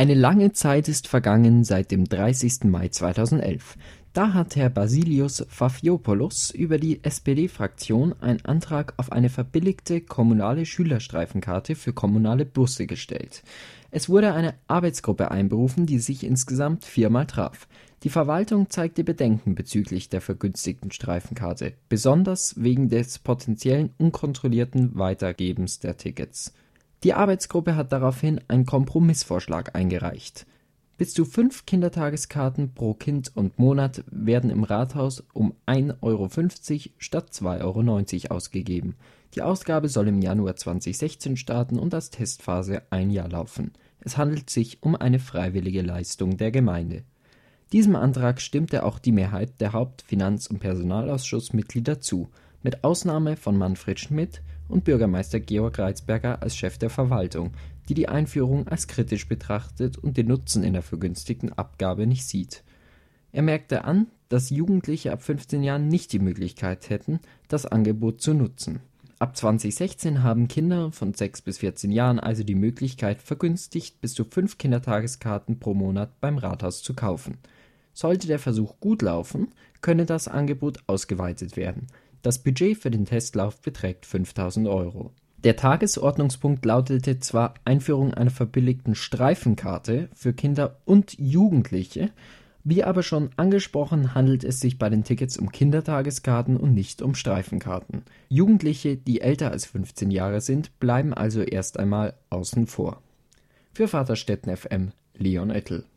Eine lange Zeit ist vergangen seit dem 30. Mai 2011. Da hat Herr Basilios Pfafiopoulos über die SPD-Fraktion einen Antrag auf eine verbilligte kommunale Schülerstreifenkarte für kommunale Busse gestellt. Es wurde eine Arbeitsgruppe einberufen, die sich insgesamt viermal traf. Die Verwaltung zeigte Bedenken bezüglich der vergünstigten Streifenkarte, besonders wegen des potenziellen unkontrollierten Weitergebens der Tickets. Die Arbeitsgruppe hat daraufhin einen Kompromissvorschlag eingereicht. Bis zu fünf Kindertageskarten pro Kind und Monat werden im Rathaus um 1,50 Euro statt 2,90 Euro ausgegeben. Die Ausgabe soll im Januar 2016 starten und als Testphase ein Jahr laufen. Es handelt sich um eine freiwillige Leistung der Gemeinde. Diesem Antrag stimmte auch die Mehrheit der Haupt-, Finanz- und Personalausschussmitglieder zu, mit Ausnahme von Manfred Schmidt und Bürgermeister Georg Reizberger als Chef der Verwaltung, die die Einführung als kritisch betrachtet und den Nutzen in der vergünstigten Abgabe nicht sieht. Er merkte an, dass Jugendliche ab 15 Jahren nicht die Möglichkeit hätten, das Angebot zu nutzen. Ab 2016 haben Kinder von 6 bis 14 Jahren also die Möglichkeit, vergünstigt bis zu fünf Kindertageskarten pro Monat beim Rathaus zu kaufen. Sollte der Versuch gut laufen, könne das Angebot ausgeweitet werden. Das Budget für den Testlauf beträgt 5000 Euro. Der Tagesordnungspunkt lautete zwar Einführung einer verbilligten Streifenkarte für Kinder und Jugendliche, wie aber schon angesprochen handelt es sich bei den Tickets um Kindertageskarten und nicht um Streifenkarten. Jugendliche, die älter als 15 Jahre sind, bleiben also erst einmal außen vor. Für Vaterstetten FM Leon Ettel